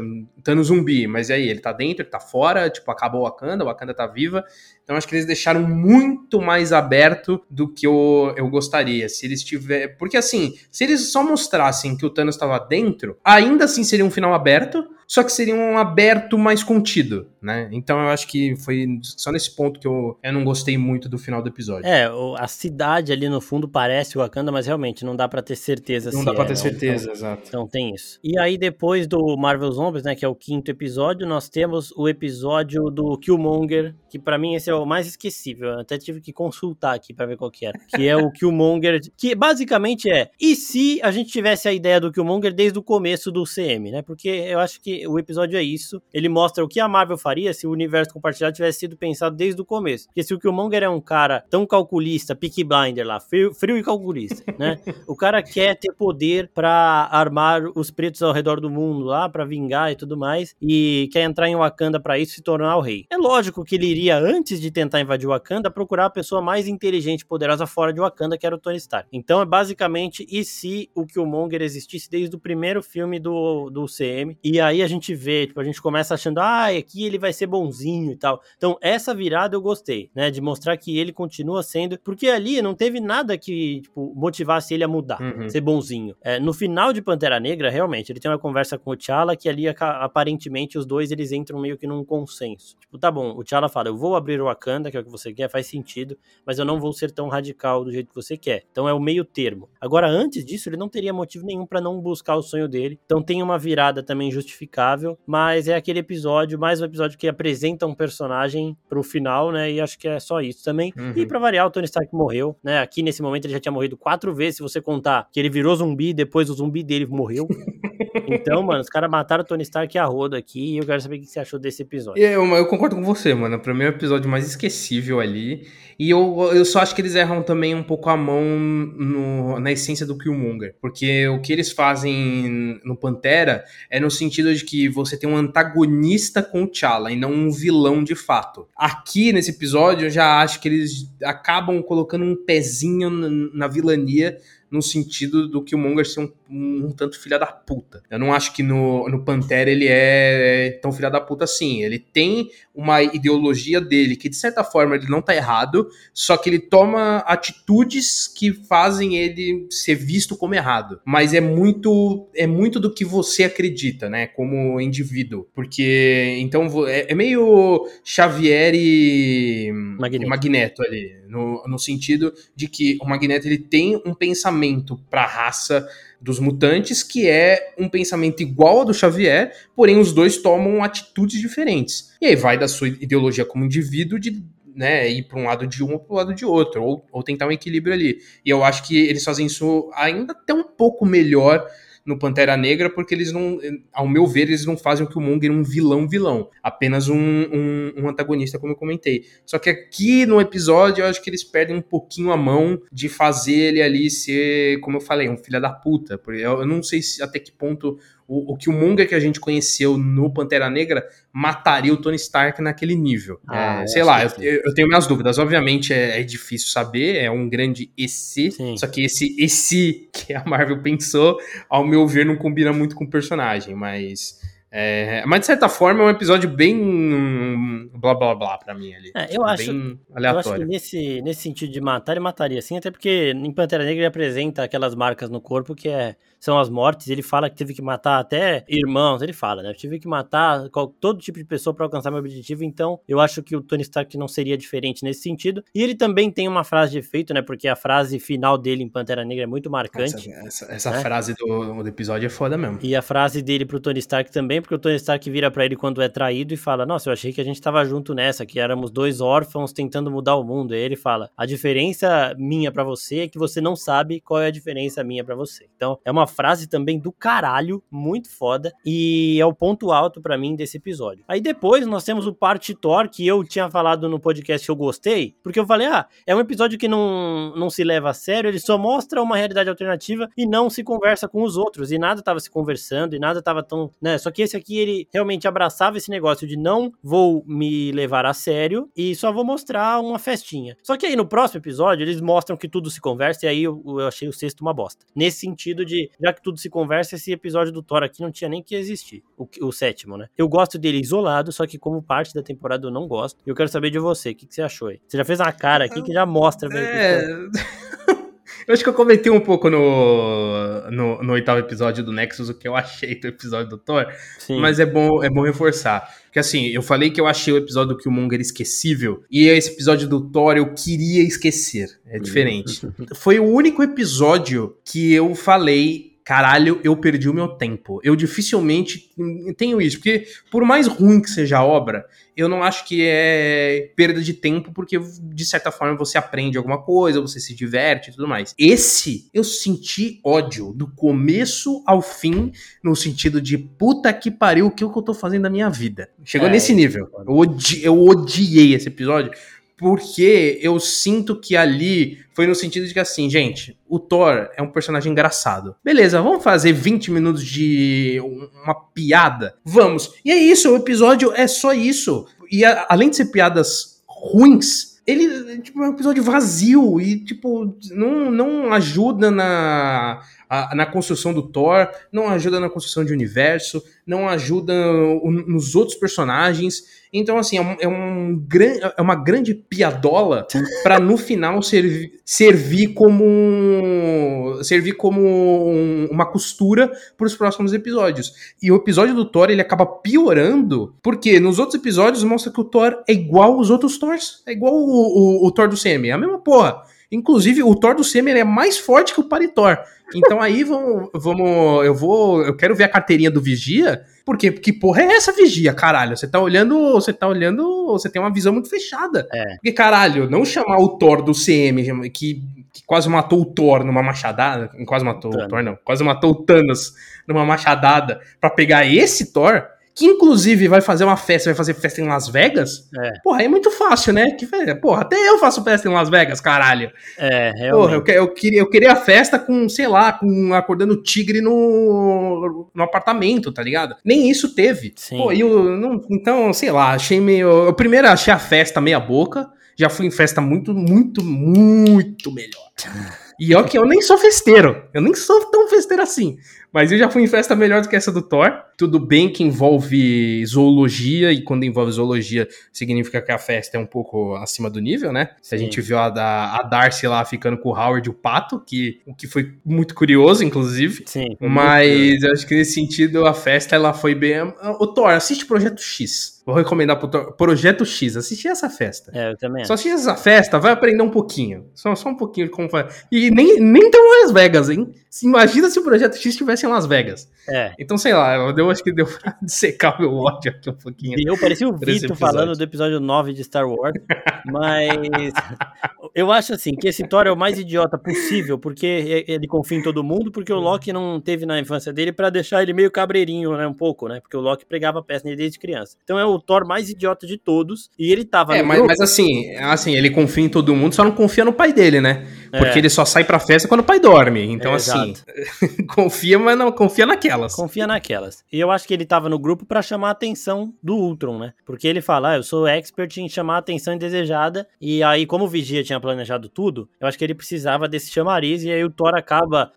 no zumbi, mas e aí, ele tá dentro, ele tá fora, tipo, acabou o Wakanda, o Wakanda tá viva. Então acho que eles deixaram muito mais aberto do que eu, eu gostaria. Se eles tiver, porque assim, se eles só mostrassem que o Thanos estava dentro, ainda assim seria um final aberto, só que seria um aberto mais contido, né? Então eu acho que foi só nesse ponto que eu, eu não gostei muito do final do episódio. É, a cidade ali no fundo parece o Wakanda, mas realmente não dá para ter certeza Não dá pra é, ter certeza, então, exato. Então tem isso. E aí depois do Marvel Zombies, né, que é o quinto episódio, nós temos o episódio do Killmonger, que para mim esse é o mais esquecível. Eu até tive que consultar aqui para ver qual que era. Que é o Killmonger, que basicamente é, e se a gente tivesse a ideia do Killmonger desde o começo do CM, né? Porque eu acho que o episódio é isso. Ele mostra o que a Marvel faria se o universo compartilhado tivesse sido pensado desde o começo. Porque se o Killmonger é um cara tão calculista, pick blinder lá, frio, frio e calculista, né? o cara quer ter poder para armar os pretos ao redor do mundo lá, para vingar e tudo mais, e quer entrar em Wakanda para isso e se tornar o rei. É lógico que ele iria, antes de tentar invadir Wakanda, procurar a pessoa mais inteligente e poderosa fora de Wakanda, que era o Tony Stark. Então é basicamente, e se o Killmonger existisse desde o primeiro filme do, do CM, e aí a gente vê, tipo, a gente começa achando, ah, aqui ele vai ser bonzinho e tal. Então, essa virada eu gostei, né? De mostrar que ele continua sendo. Porque ali não teve nada que, tipo, motivasse ele a mudar, uhum. ser bonzinho. É, no final de Pantera Negra, realmente, ele tem uma conversa com o T'Challa que ali, aparentemente, os dois eles entram meio que num consenso. Tipo, tá bom, o T'Challa fala, eu vou abrir o Wakanda, que é o que você quer, faz sentido, mas eu não vou ser tão radical do jeito que você quer. Então é o meio termo. Agora, antes disso, ele não teria motivo nenhum para não buscar o sonho dele. Então tem uma virada também justificável mas é aquele episódio, mais um episódio que apresenta um personagem pro final, né? E acho que é só isso também. Uhum. E pra variar, o Tony Stark morreu, né? Aqui nesse momento ele já tinha morrido quatro vezes, se você contar que ele virou zumbi, depois o zumbi dele morreu. Então, mano, os caras mataram o Tony Stark a rodo aqui e eu quero saber o que você achou desse episódio. Eu, eu concordo com você, mano. Pra mim é o episódio mais esquecível ali. E eu, eu só acho que eles erram também um pouco a mão no, na essência do Killmonger. Porque o que eles fazem no Pantera é no sentido de que você tem um antagonista com o T'Challa e não um vilão de fato. Aqui nesse episódio eu já acho que eles acabam colocando um pezinho na, na vilania no sentido do que o Monger ser um, um, tanto filha da puta. Eu não acho que no, no Pantera ele é tão filha da puta assim. Ele tem uma ideologia dele que, de certa forma, ele não tá errado, só que ele toma atitudes que fazem ele ser visto como errado. Mas é muito é muito do que você acredita, né? Como indivíduo. Porque, então, é, é meio Xavier e Magneto, Magneto ali. No, no sentido de que o Magneto ele tem um pensamento pra raça dos mutantes, que é um pensamento igual ao do Xavier, porém os dois tomam atitudes diferentes. E aí vai da sua ideologia como indivíduo de né, ir para um lado de um ou para o lado de outro, ou, ou tentar um equilíbrio ali. E eu acho que eles fazem isso ainda até um pouco melhor no Pantera Negra, porque eles não, ao meu ver, eles não fazem o Killmonger um vilão vilão, apenas um, um, um, antagonista, como eu comentei. Só que aqui no episódio eu acho que eles perdem um pouquinho a mão de fazer ele ali ser, como eu falei, um filho da puta. Eu não sei se, até que ponto o, o Killmonger que a gente conheceu no Pantera Negra mataria o Tony Stark naquele nível. Ah, é, sei lá, eu, eu, tenho minhas dúvidas. Obviamente é, é, difícil saber, é um grande esse, Sim. só que esse esse que a Marvel pensou, ao meu ver, não combina muito com o personagem, mas É, mas de certa forma é um episódio bem blá blá blá pra mim ali. É, eu, acho, eu acho que nesse, nesse sentido de matar, ele mataria sim, até porque em Pantera Negra ele apresenta aquelas marcas no corpo que é, são as mortes. Ele fala que teve que matar até irmãos, ele fala, né? Eu tive que matar todo tipo de pessoa para alcançar meu objetivo, então eu acho que o Tony Stark não seria diferente nesse sentido. E ele também tem uma frase de efeito, né? Porque a frase final dele em Pantera Negra é muito marcante. Essa, essa, essa né? frase do, do episódio é foda mesmo. E a frase dele pro Tony Stark também, porque o Tony Stark vira para ele quando é traído e fala: Nossa, eu achei que a gente tava junto nessa, que éramos dois órfãos tentando mudar o mundo. E ele fala: A diferença minha para você é que você não sabe qual é a diferença minha para você. Então, é uma frase também do caralho, muito foda, e é o ponto alto para mim desse episódio. Aí depois nós temos o Parte Thor, que eu tinha falado no podcast que eu gostei, porque eu falei: Ah, é um episódio que não, não se leva a sério, ele só mostra uma realidade alternativa e não se conversa com os outros, e nada tava se conversando, e nada tava tão. Né? Só que esse aqui ele realmente abraçava esse negócio de não vou me levar a sério e só vou mostrar uma festinha. Só que aí no próximo episódio eles mostram que tudo se conversa e aí eu, eu achei o sexto uma bosta. Nesse sentido de, já que tudo se conversa, esse episódio do Thor aqui não tinha nem que existir. O, o sétimo, né? Eu gosto dele isolado, só que como parte da temporada eu não gosto. E eu quero saber de você, o que, que você achou aí? Você já fez uma cara aqui que já mostra. É... Eu acho que eu comentei um pouco no, no, no, oitavo episódio do Nexus o que eu achei do episódio do Thor, Sim. mas é bom, é bom reforçar. Porque assim, eu falei que eu achei o episódio do Killmonger esquecível, e esse episódio do Thor eu queria esquecer. É diferente. Foi o único episódio que eu falei caralho, eu perdi o meu tempo. Eu dificilmente tenho isso, porque por mais ruim que seja a obra, eu não acho que é perda de tempo, porque de certa forma você aprende alguma coisa, você se diverte e tudo mais. Esse, eu senti ódio do começo ao fim, no sentido de puta que pariu, o que eu tô fazendo na minha vida. Chegou é, nesse nível. Eu, odi eu odiei esse episódio porque eu sinto que ali foi no sentido de que assim, gente, o Thor é um personagem engraçado. Beleza, vamos fazer 20 minutos de uma piada? Vamos. E é isso, o episódio é só isso. E a, além de ser piadas ruins, ele tipo, é um episódio vazio e, tipo, não, não ajuda na, a, na construção do Thor, não ajuda na construção de universo, não ajuda nos outros personagens. Então, assim, é, um, é, um, é uma grande piadola para no final servir, servir como servir como um, uma costura para os próximos episódios. E o episódio do Thor ele acaba piorando porque nos outros episódios mostra que o Thor é igual aos outros Thors, é igual o, o, o Thor do CM, é a mesma porra. Inclusive, o Thor do Semer é mais forte que o Paritor. Então aí vamos, vamos. Eu vou. Eu quero ver a carteirinha do Vigia. Porque que porra é essa vigia, caralho? Você tá olhando. Você tá olhando. Você tem uma visão muito fechada. É. Porque, caralho, não chamar o Thor do CM, que, que quase matou o Thor numa machadada. Quase matou Thanos. o Thor, não. Quase matou o Thanos numa machadada. para pegar esse Thor que inclusive vai fazer uma festa, vai fazer festa em Las Vegas, é. porra, é muito fácil, né? Que, porra, até eu faço festa em Las Vegas, caralho. É, realmente. Porra, eu, eu, queria, eu queria a festa com, sei lá, com acordando tigre no, no apartamento, tá ligado? Nem isso teve. Sim. Pô, eu, não, então, sei lá, achei meio. Eu primeiro achei a festa meia boca, já fui em festa muito, muito, muito melhor. E ó que eu nem sou festeiro, eu nem sou tão festeiro assim. Mas eu já fui em festa melhor do que essa do Thor. Tudo bem que envolve zoologia, e quando envolve zoologia, significa que a festa é um pouco acima do nível, né? Se a gente viu a, da, a Darcy lá ficando com o Howard o pato, que, o que foi muito curioso, inclusive. Sim. Mas eu acho que nesse sentido a festa ela foi bem. O Thor, assiste Projeto X. Vou recomendar pro Projeto X, assistir essa festa. É, eu também. Só assistir essa festa, vai aprender um pouquinho. Só, só um pouquinho de como faz. E nem, nem tão Las Vegas, hein? Imagina se o Projeto X estivesse em Las Vegas. É. Então, sei lá, eu acho que deu pra secar o meu ódio aqui um pouquinho. Eu parecia o Vitor falando do episódio 9 de Star Wars, mas eu acho assim, que esse Thor é o mais idiota possível, porque ele confia em todo mundo, porque o Loki não teve na infância dele para deixar ele meio cabreirinho, né, um pouco, né, porque o Loki pregava peça nele desde criança. Então é o o Thor mais idiota de todos. E ele tava. É, mas, mas, assim, assim, ele confia em todo mundo, só não confia no pai dele, né? Porque é. ele só sai pra festa quando o pai dorme. Então, é, assim, confia, mas não confia naquelas. Confia naquelas. E eu acho que ele tava no grupo para chamar a atenção do Ultron, né? Porque ele fala, ah, eu sou expert em chamar a atenção indesejada. E aí, como o Vigia tinha planejado tudo, eu acho que ele precisava desse chamariz. E aí o Thor acaba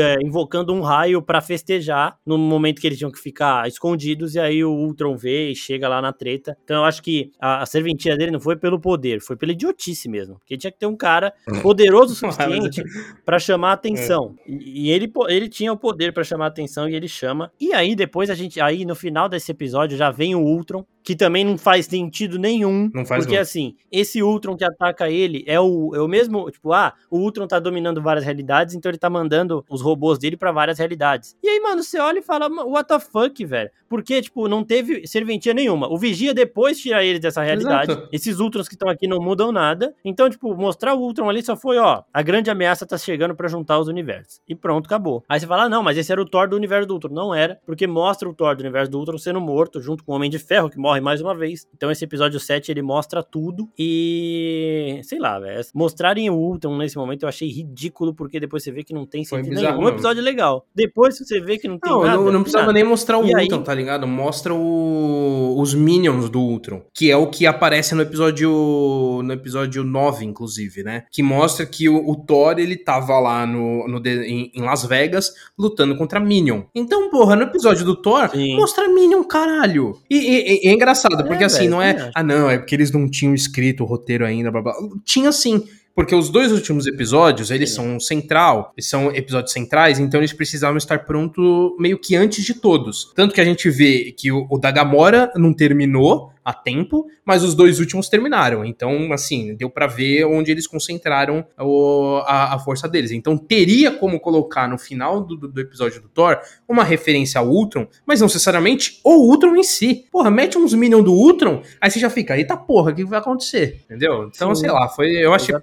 é, invocando um raio para festejar no momento que eles tinham que ficar escondidos. E aí o Ultron vê e chega lá na treta. Então eu acho que a, a serventia dele não foi pelo poder, foi pela idiotice mesmo. Porque tinha que ter um cara poderoso suficiente para chamar a atenção. É. E, e, ele, ele tinha o poder para chamar a atenção e ele chama. E aí depois a gente, aí no final desse episódio já vem o Ultron que também não faz sentido nenhum. Não faz Porque assim, esse Ultron que ataca ele é o, é o mesmo, tipo, ah, o Ultron tá dominando várias realidades, então ele tá mandando os robôs dele para várias realidades. E aí, mano, você olha e fala, what the fuck, velho? Porque, tipo, não teve serventia nenhuma. O Vigia depois tira ele dessa realidade. Exato. Esses Ultrons que estão aqui não mudam nada. Então, tipo, mostrar o Ultron ali só foi, ó, a grande ameaça tá chegando para juntar os universos. E pronto, acabou. Aí você fala, ah, não, mas esse era o Thor do universo do Ultron. Não era, porque mostra o Thor do universo do Ultron sendo morto junto com o Homem de Ferro, que morre morre mais uma vez. Então esse episódio 7 ele mostra tudo e sei lá, velho, mostrarem o Ultron nesse momento eu achei ridículo porque depois você vê que não tem sentido nenhum. Um episódio legal. Depois você vê que não tem não, nada. Não, não precisava nada. nem mostrar o e Ultron, aí... tá ligado? Mostra o... os minions do Ultron, que é o que aparece no episódio no episódio 9, inclusive, né? Que mostra que o, o Thor ele tava lá no, no em, em, Las Vegas lutando contra Minion. Então, porra, no episódio do Thor, Sim. mostra Minion, caralho. E, e, e é engraçado, porque é, assim, véio, não é. Ah, não, é porque eles não tinham escrito o roteiro ainda, blá blá. Tinha sim. Porque os dois últimos episódios, eles são central, eles são episódios centrais, então eles precisavam estar pronto meio que antes de todos. Tanto que a gente vê que o, o da Gamora não terminou, a tempo, mas os dois últimos terminaram. Então, assim, deu para ver onde eles concentraram o, a, a, força deles. Então, teria como colocar no final do, do, episódio do Thor uma referência ao Ultron, mas não necessariamente o Ultron em si. Porra, mete uns Minions do Ultron, aí você já fica, eita porra, o que vai acontecer? Entendeu? Então, Sim, sei lá, foi. Eu achei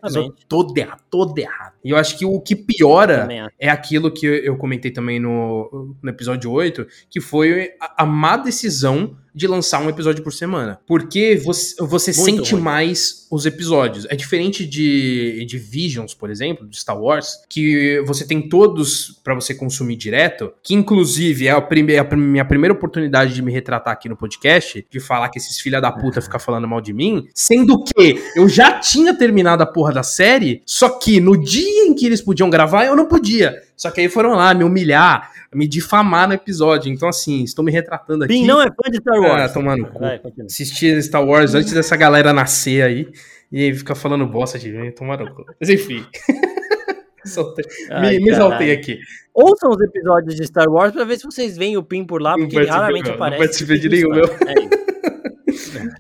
todo errado, todo errado. E eu acho que o que piora é aquilo que eu comentei também no, no episódio 8, que foi a, a má decisão de lançar um episódio por semana. Porque você, você sente ruim. mais os episódios. É diferente de, de Visions, por exemplo, de Star Wars, que você tem todos para você consumir direto, que inclusive é a, prime a minha primeira oportunidade de me retratar aqui no podcast, de falar que esses filha da puta ficam falando mal de mim, sendo que eu já tinha terminado a porra da série, só que no dia em que eles podiam gravar, eu não podia. Só que aí foram lá me humilhar, me difamar no episódio. Então, assim, estou me retratando aqui. Bim não é fã de Star Wars. Ah, tomando cu. Assistir Star Wars antes dessa galera nascer aí. E aí fica falando bosta de mim, tomando cu. Mas enfim. Ai, me, me exaltei aqui. Ouçam os episódios de Star Wars pra ver se vocês veem o Pim por lá, porque ele raramente meu, aparece. Não participei de nenhum, meu.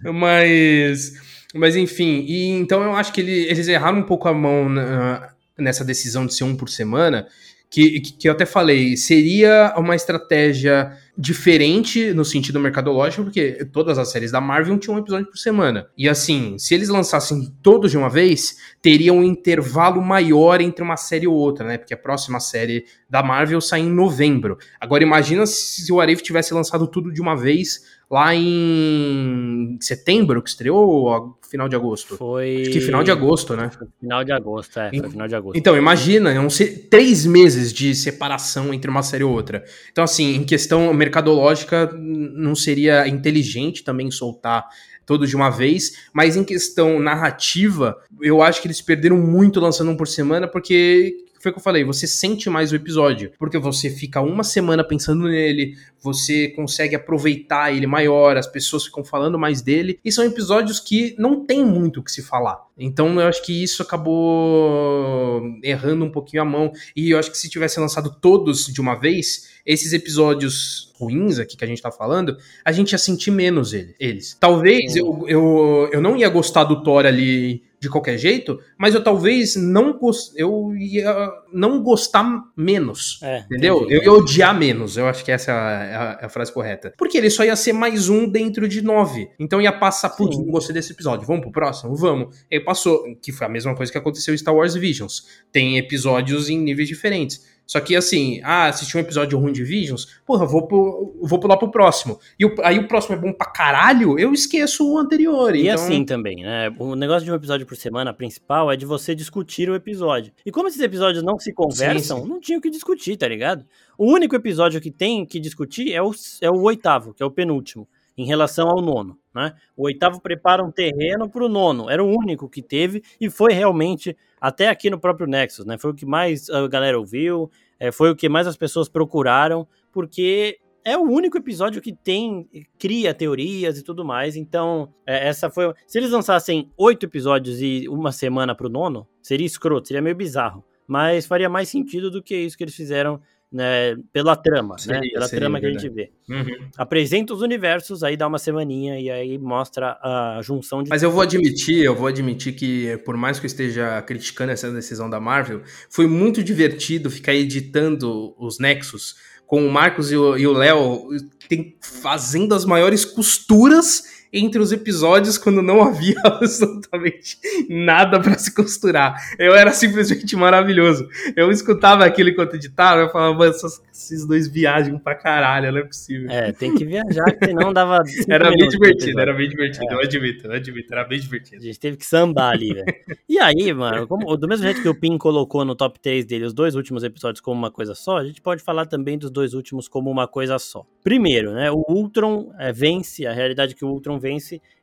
É mas, mas enfim, e então eu acho que ele, eles erraram um pouco a mão na, nessa decisão de ser um por semana, que, que eu até falei, seria uma estratégia diferente no sentido mercadológico, porque todas as séries da Marvel tinham um episódio por semana. E assim, se eles lançassem todos de uma vez, teria um intervalo maior entre uma série ou outra, né? Porque a próxima série da Marvel sai em novembro. Agora imagina se o Arif tivesse lançado tudo de uma vez lá em setembro, que estreou, ou final de agosto? Foi. Acho que final de agosto, né? Final de agosto, é. Foi final de agosto. Então, imagina, iam ser três meses de separação entre uma série e outra. Então, assim, em questão mercadológica, não seria inteligente também soltar todos de uma vez, mas em questão narrativa, eu acho que eles perderam muito lançando um por semana, porque foi o que eu falei, você sente mais o episódio, porque você fica uma semana pensando nele, você consegue aproveitar ele maior, as pessoas ficam falando mais dele, e são episódios que não tem muito o que se falar. Então eu acho que isso acabou errando um pouquinho a mão, e eu acho que se tivesse lançado todos de uma vez, esses episódios ruins aqui que a gente tá falando, a gente ia sentir menos ele, eles. Talvez eu, eu, eu não ia gostar do Thor ali de qualquer jeito, mas eu talvez não eu ia não gostar menos, é, entendeu? Entendi. Eu ia odiar menos, eu acho que essa é a, é a, frase correta. Porque ele só ia ser mais um dentro de nove. Então ia passar, putz, não gostei desse episódio, vamos pro próximo? Vamos. E aí passou, que foi a mesma coisa que aconteceu em Star Wars Visions. Tem episódios em níveis diferentes. Só que assim, ah, assisti um episódio ruim de Visions, porra, vou, pro, vou pular pro próximo. E o, aí o próximo é bom pra caralho, eu esqueço o anterior. E então... assim também, né? O negócio de um episódio por semana principal é de você discutir o episódio. E como esses episódios não se conversam, sim, sim. não tinha o que discutir, tá ligado? O único episódio que tem que discutir é o, é o oitavo, que é o penúltimo, em relação ao nono. Né? O oitavo prepara um terreno para o nono, era o único que teve e foi realmente até aqui no próprio Nexus, né? Foi o que mais a galera ouviu, é, foi o que mais as pessoas procuraram, porque é o único episódio que tem cria teorias e tudo mais. Então, é, essa foi. Se eles lançassem oito episódios e uma semana para o nono, seria escroto, seria meio bizarro. Mas faria mais sentido do que isso que eles fizeram né, pela trama, seria, né? Pela trama que a gente vê. Uhum. Apresenta os universos, aí dá uma semaninha e aí mostra a junção de. Mas eu vou admitir, eu vou admitir que, por mais que eu esteja criticando essa decisão da Marvel, foi muito divertido ficar editando os Nexus com o Marcos e o Léo fazendo as maiores costuras entre os episódios quando não havia absolutamente nada para se costurar. Eu era simplesmente maravilhoso. Eu escutava aquilo enquanto editava, eu falava, esses dois viajam pra caralho, não é possível. É, tem que viajar, senão dava. Era bem divertido, era bem divertido, é. eu admito, eu admito, era bem divertido. A gente teve que sambar ali, velho. E aí, mano, como, do mesmo jeito que o Pin colocou no top 3 dele os dois últimos episódios como uma coisa só, a gente pode falar também dos dois últimos como uma coisa só. Primeiro, né, o Ultron é, vence, a realidade que o Ultron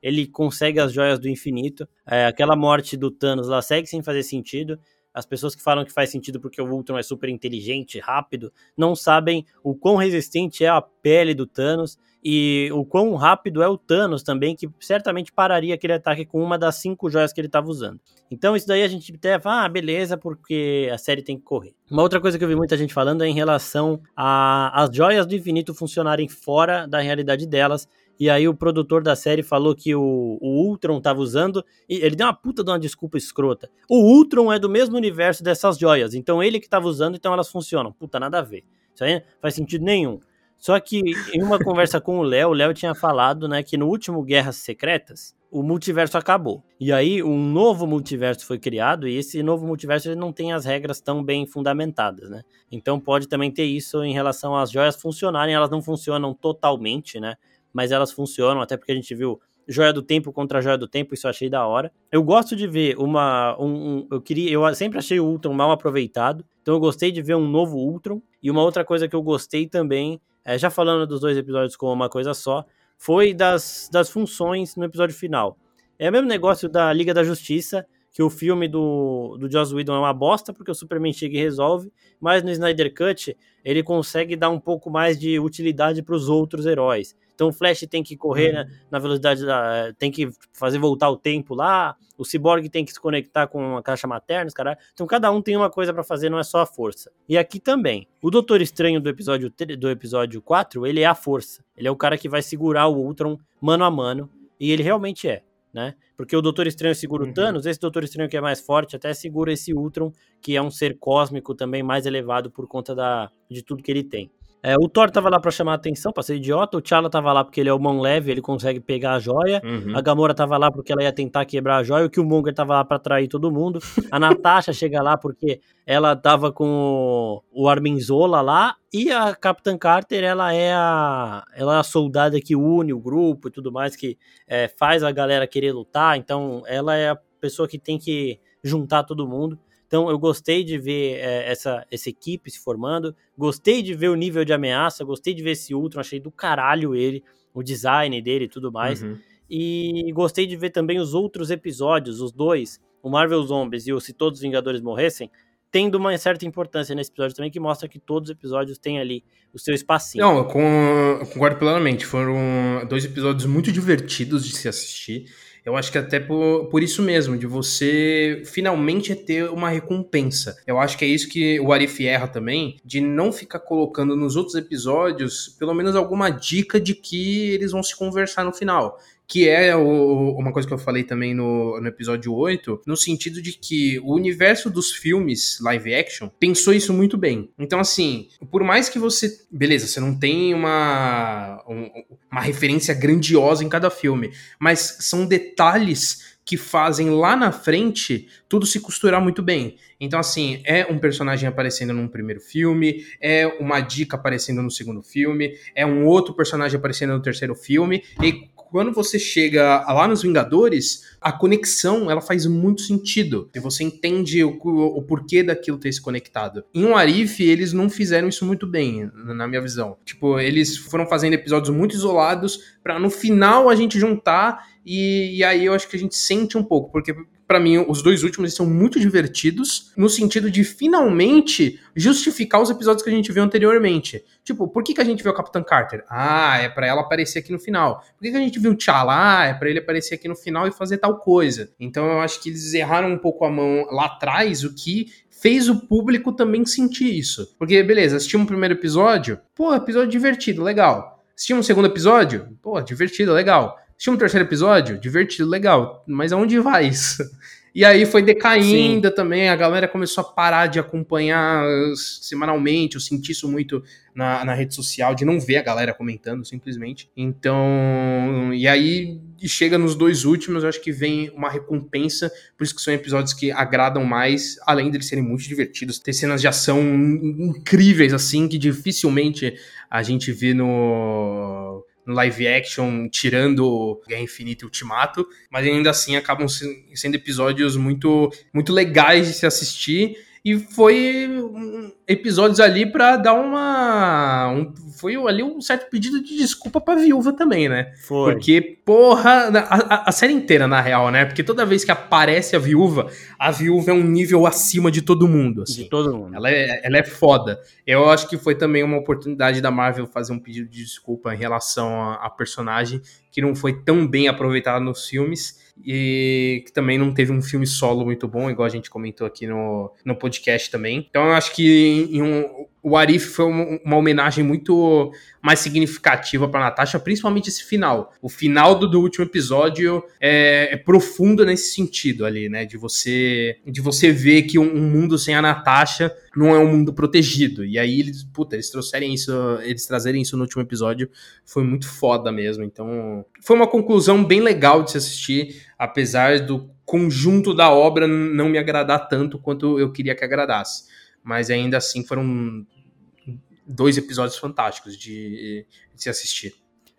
ele consegue as joias do infinito. É, aquela morte do Thanos lá segue sem fazer sentido. As pessoas que falam que faz sentido porque o Ultron é super inteligente, rápido, não sabem o quão resistente é a pele do Thanos e o quão rápido é o Thanos também, que certamente pararia aquele ataque com uma das cinco joias que ele estava usando. Então isso daí a gente até fala, ah, beleza, porque a série tem que correr. Uma outra coisa que eu vi muita gente falando é em relação as joias do infinito funcionarem fora da realidade delas e aí o produtor da série falou que o, o Ultron tava usando. E ele deu uma puta de uma desculpa escrota. O Ultron é do mesmo universo dessas joias. Então ele que tava usando, então elas funcionam. Puta, nada a ver. Isso aí não faz sentido nenhum. Só que em uma conversa com o Léo, o Léo tinha falado, né, que no último Guerras Secretas, o multiverso acabou. E aí um novo multiverso foi criado e esse novo multiverso ele não tem as regras tão bem fundamentadas, né? Então pode também ter isso em relação às joias funcionarem, elas não funcionam totalmente, né? Mas elas funcionam, até porque a gente viu Joia do Tempo contra Joia do Tempo, isso eu achei da hora. Eu gosto de ver uma. Um, um, eu queria. Eu sempre achei o Ultron mal aproveitado. Então eu gostei de ver um novo Ultron. E uma outra coisa que eu gostei também, é, já falando dos dois episódios como uma coisa só, foi das, das funções no episódio final. É o mesmo negócio da Liga da Justiça, que o filme do, do Joss Whedon é uma bosta, porque o Superman chega e resolve, mas no Snyder Cut ele consegue dar um pouco mais de utilidade para os outros heróis. Então o Flash tem que correr uhum. na, velocidade da. tem que fazer voltar o tempo lá, o Cyborg tem que se conectar com a caixa materna, cara. Então cada um tem uma coisa para fazer, não é só a força. E aqui também. O Doutor Estranho do episódio, do episódio 4, ele é a força. Ele é o cara que vai segurar o Ultron mano a mano. E ele realmente é né? Porque o Doutor Estranho segura uhum. o Thanos, esse Doutor Estranho que é mais forte até segura esse Ultron, que é um ser cósmico também mais elevado por conta da, de tudo que ele tem. É, o Thor tava lá para chamar a atenção, pra ser idiota. O T'Challa tava lá porque ele é o mão leve, ele consegue pegar a joia. Uhum. A Gamora tava lá porque ela ia tentar quebrar a joia. O Killmonger tava lá pra atrair todo mundo. A Natasha chega lá porque ela tava com o Arminzola lá. E a Capitã Carter, ela é a, ela é a soldada que une o grupo e tudo mais, que é, faz a galera querer lutar. Então, ela é a pessoa que tem que juntar todo mundo. Então eu gostei de ver é, essa, essa equipe se formando, gostei de ver o nível de ameaça, gostei de ver esse Ultron, achei do caralho ele, o design dele e tudo mais. Uhum. E gostei de ver também os outros episódios, os dois, o Marvel Zombies e o Se Todos os Vingadores Morressem, tendo uma certa importância nesse episódio também, que mostra que todos os episódios têm ali o seu espacinho. Não, eu concordo plenamente. Foram dois episódios muito divertidos de se assistir. Eu acho que até por, por isso mesmo, de você finalmente ter uma recompensa. Eu acho que é isso que o Arif erra também, de não ficar colocando nos outros episódios pelo menos alguma dica de que eles vão se conversar no final que é o, uma coisa que eu falei também no, no episódio 8, no sentido de que o universo dos filmes live action pensou isso muito bem. Então, assim, por mais que você. Beleza, você não tem uma, uma referência grandiosa em cada filme, mas são detalhes que fazem lá na frente tudo se costurar muito bem. Então, assim, é um personagem aparecendo num primeiro filme, é uma dica aparecendo no segundo filme, é um outro personagem aparecendo no terceiro filme, e quando você chega lá nos Vingadores, a conexão ela faz muito sentido. E você entende o, o porquê daquilo ter se conectado. Em um Arif, eles não fizeram isso muito bem, na minha visão. Tipo, eles foram fazendo episódios muito isolados para no final a gente juntar e, e, aí eu acho que a gente sente um pouco, porque para mim os dois últimos são muito divertidos, no sentido de finalmente justificar os episódios que a gente viu anteriormente. Tipo, por que, que a gente viu o Capitão Carter? Ah, é para ela aparecer aqui no final. Por que, que a gente viu o T'Challa? Ah, é pra ele aparecer aqui no final e fazer tal coisa. Então eu acho que eles erraram um pouco a mão lá atrás, o que fez o público também sentir isso. Porque, beleza, assistimos o primeiro episódio, pô, episódio divertido, legal. Assistimos o segundo episódio, pô, divertido, legal. Tinha um terceiro episódio, divertido, legal, mas aonde vai isso? E aí foi decaindo Sim. também, a galera começou a parar de acompanhar semanalmente, eu senti isso muito na, na rede social, de não ver a galera comentando, simplesmente. Então, e aí chega nos dois últimos, eu acho que vem uma recompensa, por isso que são episódios que agradam mais, além deles serem muito divertidos, ter cenas de ação incríveis, assim, que dificilmente a gente vê no live action, tirando Guerra Infinita e Ultimato, mas ainda assim acabam sendo episódios muito, muito legais de se assistir e foi episódios ali para dar uma. Um, foi ali um certo pedido de desculpa pra viúva também, né? Foi. Porque, porra, a, a, série inteira, na real, né? Porque toda vez que aparece a viúva, a viúva é um nível acima de todo mundo. Assim. De todo mundo. Ela é, ela é foda. Eu acho que foi também uma oportunidade da Marvel fazer um pedido de desculpa em relação a, a personagem que não foi tão bem aproveitada nos filmes e que também não teve um filme solo muito bom, igual a gente comentou aqui no, no podcast também. Então eu acho que em um, o Arif foi uma homenagem muito mais significativa para Natasha, principalmente esse final. O final do, do último episódio é, é, profundo nesse sentido ali, né? De você de você ver que um, um, mundo sem a Natasha não é um mundo protegido. E aí eles, puta, eles trouxerem isso, eles trazerem isso no último episódio foi muito foda mesmo. Então, foi uma conclusão bem legal de se assistir, apesar do conjunto da obra não me agradar tanto quanto eu queria que agradasse mas ainda assim foram dois episódios fantásticos de, de se assistir.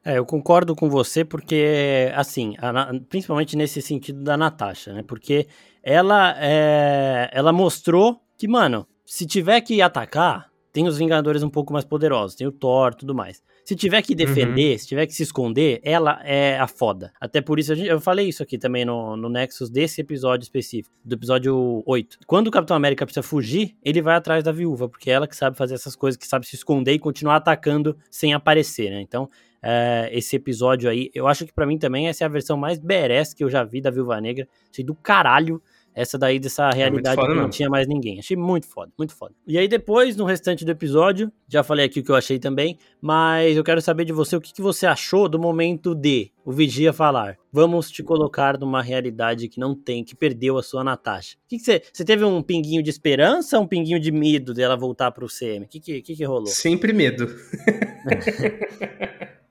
É, eu concordo com você porque, assim, a, principalmente nesse sentido da Natasha, né? Porque ela, é, ela mostrou que, mano, se tiver que atacar, tem os Vingadores um pouco mais poderosos, tem o Thor e tudo mais. Se tiver que defender, uhum. se tiver que se esconder, ela é a foda. Até por isso, eu falei isso aqui também no, no Nexus desse episódio específico, do episódio 8. Quando o Capitão América precisa fugir, ele vai atrás da viúva, porque é ela que sabe fazer essas coisas, que sabe se esconder e continuar atacando sem aparecer, né? Então, é, esse episódio aí, eu acho que para mim também essa é a versão mais badass que eu já vi da Viúva Negra. Achei do caralho essa daí dessa é realidade é que não tinha mais ninguém. Achei muito foda, muito foda. E aí depois, no restante do episódio, já falei aqui o que eu achei também, mas eu quero saber de você o que, que você achou do momento de o Vigia falar. Vamos te colocar numa realidade que não tem, que perdeu a sua Natasha. O que, que você. Você teve um pinguinho de esperança ou um pinguinho de medo dela voltar pro CM? O que, que, que, que rolou? Sempre medo.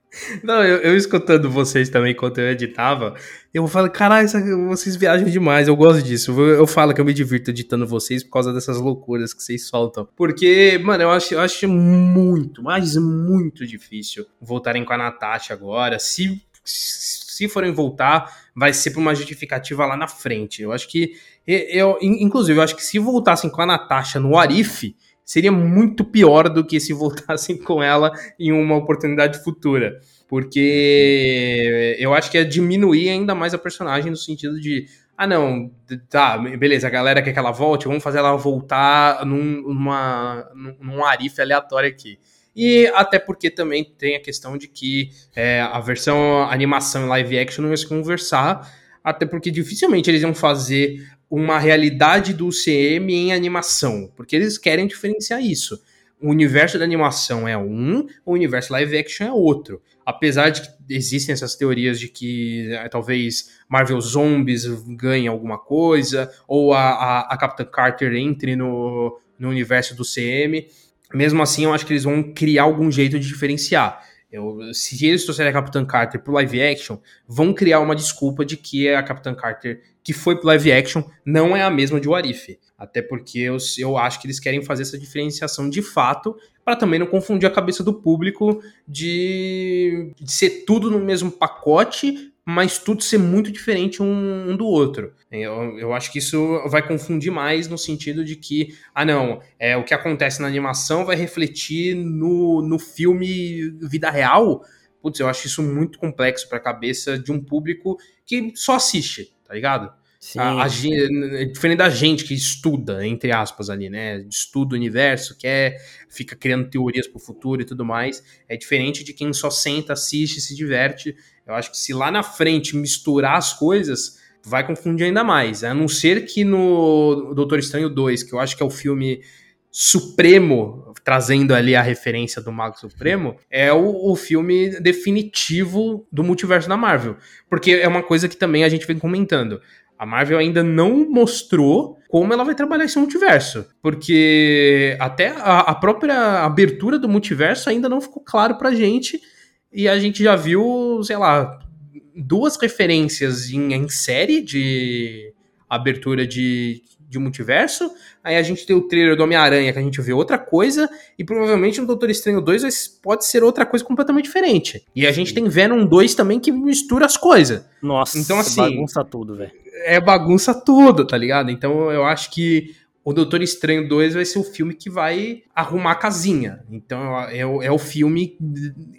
Não, eu, eu, escutando vocês também enquanto eu editava, eu falo, caralho, vocês viajam demais, eu gosto disso. Eu, eu, falo que eu me divirto editando vocês por causa dessas loucuras que vocês soltam. Porque, mano, eu acho, eu acho muito, mas muito difícil voltarem com a Natasha agora. Se, se forem voltar, vai ser por uma justificativa lá na frente. Eu acho que, eu, inclusive, eu acho que se voltassem com a Natasha no Arif, seria muito pior do que se voltassem com ela em uma oportunidade futura. Porque eu acho que é diminuir ainda mais a personagem no sentido de. Ah, não, tá, beleza, a galera quer que ela volte, vamos fazer ela voltar num, numa, num arife aleatório aqui. E até porque também tem a questão de que é, a versão animação live action não ia se conversar, até porque dificilmente eles iam fazer uma realidade do UCM em animação, porque eles querem diferenciar isso. O universo da animação é um, o universo live action é outro. Apesar de que existem essas teorias de que é, talvez Marvel Zombies ganhe alguma coisa, ou a, a, a Captain Carter entre no, no universo do CM, mesmo assim eu acho que eles vão criar algum jeito de diferenciar. Eu, se eles trouxerem a Capitã Carter pro live action, vão criar uma desculpa de que a Capitã Carter que foi pro live action não é a mesma de Warif. Até porque eu, eu acho que eles querem fazer essa diferenciação de fato, para também não confundir a cabeça do público de, de ser tudo no mesmo pacote, mas tudo ser muito diferente um, um do outro. Eu, eu, acho que isso vai confundir mais no sentido de que, ah, não, é o que acontece na animação vai refletir no, no filme vida real. Putz, eu acho isso muito complexo para a cabeça de um público que só assiste, tá ligado? Sim. A, a, diferente da gente que estuda, entre aspas, ali, né? Estuda o universo, quer, fica criando teorias para o futuro e tudo mais. É diferente de quem só senta, assiste, se diverte. Eu acho que se lá na frente misturar as coisas, vai confundir ainda mais. A não ser que no Doutor Estranho 2, que eu acho que é o filme supremo, trazendo ali a referência do Mago Supremo, é o, o, filme definitivo do multiverso da Marvel. Porque é uma coisa que também a gente vem comentando. A Marvel ainda não mostrou como ela vai trabalhar esse multiverso. Porque até a, a própria abertura do multiverso ainda não ficou claro pra gente. E a gente já viu, sei lá, duas referências em, em série de abertura de, de multiverso. Aí a gente tem o trailer do Homem-Aranha, que a gente vê outra coisa, e provavelmente no Doutor Estranho 2 pode ser outra coisa completamente diferente. E a gente tem Venom 2 também que mistura as coisas. Nossa, então, assim, bagunça tudo, velho. É bagunça tudo, tá ligado? Então eu acho que o Doutor Estranho 2 vai ser o filme que vai arrumar a casinha. Então é, é o filme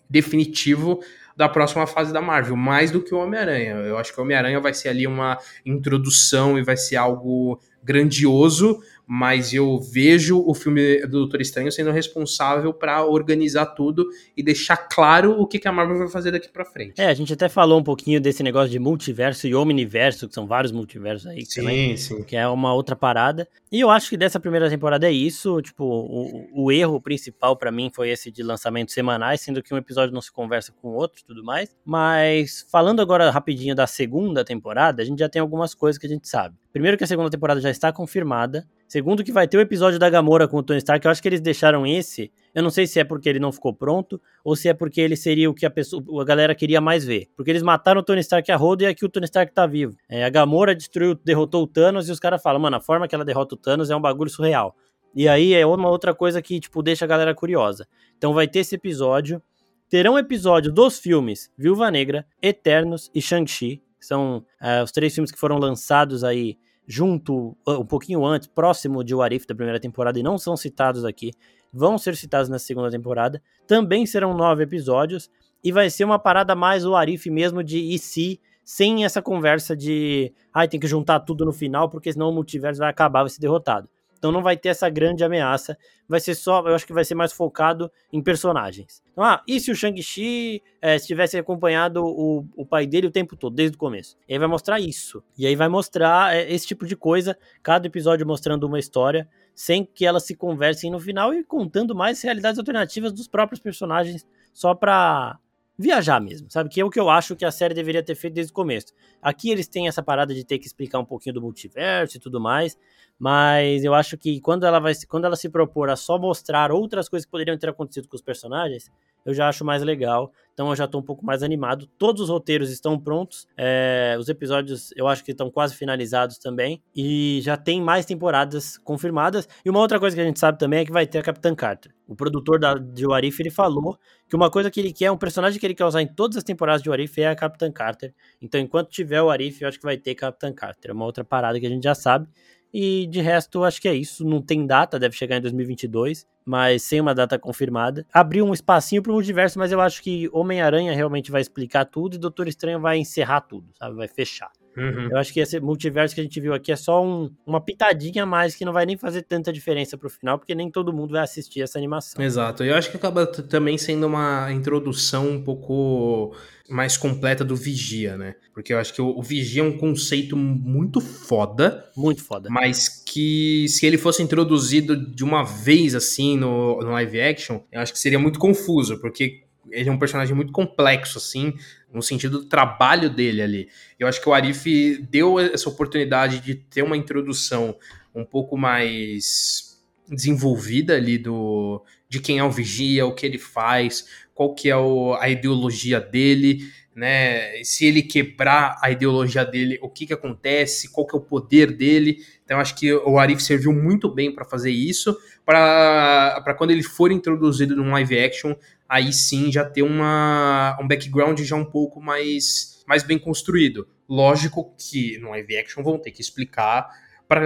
definitivo da próxima fase da Marvel, mais do que o Homem-Aranha. Eu acho que o Homem-Aranha vai ser ali uma introdução e vai ser algo grandioso, mas eu vejo o filme do Doutor Estranho sendo responsável para organizar tudo e deixar claro o que, que a Marvel vai fazer daqui para frente. É, a gente até falou um pouquinho desse negócio de multiverso e omniverso, que são vários multiversos aí, sim, também, sim. que é uma outra parada. E eu acho que dessa primeira temporada é isso, tipo, o, o erro principal para mim foi esse de lançamentos semanais, sendo que um episódio não se conversa com o outro e tudo mais. Mas falando agora rapidinho da segunda temporada, a gente já tem algumas coisas que a gente sabe. Primeiro que a segunda temporada já está confirmada. Segundo que vai ter o episódio da Gamora com o Tony Stark. Eu acho que eles deixaram esse. Eu não sei se é porque ele não ficou pronto ou se é porque ele seria o que a, pessoa, a galera queria mais ver. Porque eles mataram o Tony Stark a roda e aqui o Tony Stark tá vivo. É, a Gamora destruiu, derrotou o Thanos e os caras falam, mano, a forma que ela derrota o Thanos é um bagulho surreal. E aí é uma outra coisa que, tipo, deixa a galera curiosa. Então vai ter esse episódio. Terão episódio dos filmes Viúva Negra, Eternos e Shang-Chi são é, os três filmes que foram lançados aí junto, um pouquinho antes, próximo de Warif da primeira temporada e não são citados aqui, vão ser citados na segunda temporada. Também serão nove episódios e vai ser uma parada mais o Arif mesmo de e se, sem essa conversa de ai, ah, tem que juntar tudo no final porque senão o multiverso vai acabar, vai ser derrotado. Então não vai ter essa grande ameaça. Vai ser só, eu acho que vai ser mais focado em personagens. Então, ah, e se o Shang-Chi é, tivesse acompanhado o, o pai dele o tempo todo, desde o começo? E aí vai mostrar isso. E aí vai mostrar é, esse tipo de coisa, cada episódio mostrando uma história, sem que elas se conversem no final e contando mais realidades alternativas dos próprios personagens, só pra viajar mesmo, sabe? Que é o que eu acho que a série deveria ter feito desde o começo. Aqui eles têm essa parada de ter que explicar um pouquinho do multiverso e tudo mais, mas eu acho que quando ela vai quando ela se propor a só mostrar outras coisas que poderiam ter acontecido com os personagens, eu já acho mais legal. Então eu já tô um pouco mais animado. Todos os roteiros estão prontos. É, os episódios eu acho que estão quase finalizados também. E já tem mais temporadas confirmadas. E uma outra coisa que a gente sabe também é que vai ter a Capitã Carter. O produtor da, de Warif, ele falou que uma coisa que ele quer, um personagem que ele quer usar em todas as temporadas de Warif é a Capitã Carter. Então enquanto tiver o Warif, eu acho que vai ter Capitã Carter. É uma outra parada que a gente já sabe. E de resto, acho que é isso. Não tem data, deve chegar em 2022, mas sem uma data confirmada. Abriu um espacinho para o multiverso, mas eu acho que Homem-Aranha realmente vai explicar tudo e Doutor Estranho vai encerrar tudo, sabe? Vai fechar. Uhum. Eu acho que esse multiverso que a gente viu aqui é só um, uma pitadinha a mais que não vai nem fazer tanta diferença pro final, porque nem todo mundo vai assistir essa animação. Exato. Eu acho que acaba também sendo uma introdução um pouco mais completa do Vigia, né? Porque eu acho que o, o Vigia é um conceito muito foda. Muito foda. Mas que se ele fosse introduzido de uma vez assim no, no live action, eu acho que seria muito confuso, porque ele é um personagem muito complexo, assim, no sentido do trabalho dele ali. Eu acho que o Arif deu essa oportunidade de ter uma introdução um pouco mais desenvolvida ali do de quem é o vigia, o que ele faz, qual que é o, a ideologia dele, né? Se ele quebrar a ideologia dele, o que que acontece, qual que é o poder dele. Então acho que o Arif serviu muito bem para fazer isso, para quando ele for introduzido num live action, aí sim já ter uma, um background já um pouco mais, mais bem construído. Lógico que no live action vão ter que explicar pra,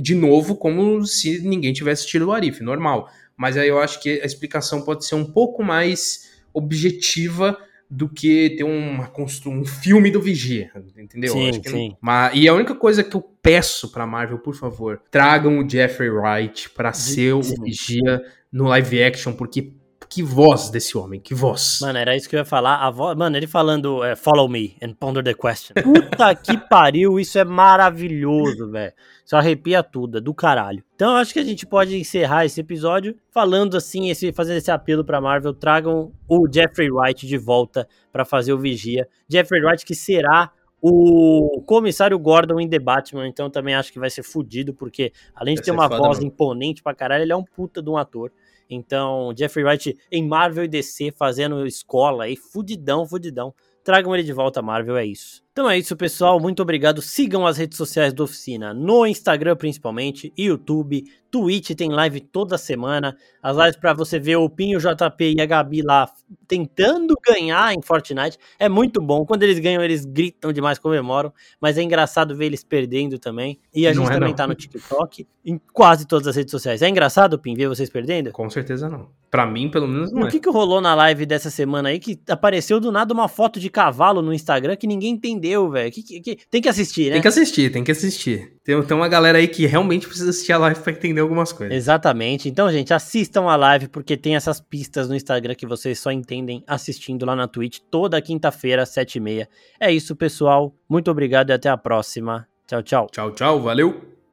de novo como se ninguém tivesse assistido o Arif, normal. Mas aí eu acho que a explicação pode ser um pouco mais objetiva do que ter uma, um filme do Vigia, entendeu? Sim, sim. Não... Mas, e a única coisa que eu peço pra Marvel, por favor, tragam o Jeffrey Wright pra ser o Vigia no live action, porque que voz desse homem, que voz. Mano, era isso que eu ia falar. A voz, mano, ele falando é, follow me and ponder the question. Puta que pariu, isso é maravilhoso, velho. Só arrepia tudo, é do caralho. Então eu acho que a gente pode encerrar esse episódio falando assim, esse, fazendo esse apelo pra Marvel, tragam o Jeffrey Wright de volta para fazer o Vigia. Jeffrey Wright que será o comissário Gordon em The Batman, então também acho que vai ser fudido, porque além de vai ter uma voz mano. imponente pra caralho, ele é um puta de um ator. Então, Jeffrey Wright em Marvel e DC fazendo escola aí, fudidão, fudidão. Tragam ele de volta, Marvel, é isso. Então é isso, pessoal. Muito obrigado. Sigam as redes sociais da oficina, no Instagram principalmente, YouTube, Twitch tem live toda semana. As lives para você ver o Pinho, o JP e a Gabi lá tentando ganhar em Fortnite. É muito bom. Quando eles ganham, eles gritam demais, comemoram. Mas é engraçado ver eles perdendo também. E a não gente é também não. tá no TikTok, em quase todas as redes sociais. É engraçado, Pin, ver vocês perdendo? Com certeza não. Pra mim, pelo menos, não. O é. que, que rolou na live dessa semana aí que apareceu do nada uma foto de cavalo no Instagram que ninguém entendeu, velho? Que, que, que, Tem que assistir, né? Tem que assistir, tem que assistir. Tem, tem uma galera aí que realmente precisa assistir a live pra entender algumas coisas. Exatamente. Então, gente, assistam a live porque tem essas pistas no Instagram que vocês só entendem assistindo lá na Twitch toda quinta-feira, às 7h30. É isso, pessoal. Muito obrigado e até a próxima. Tchau, tchau. Tchau, tchau. Valeu.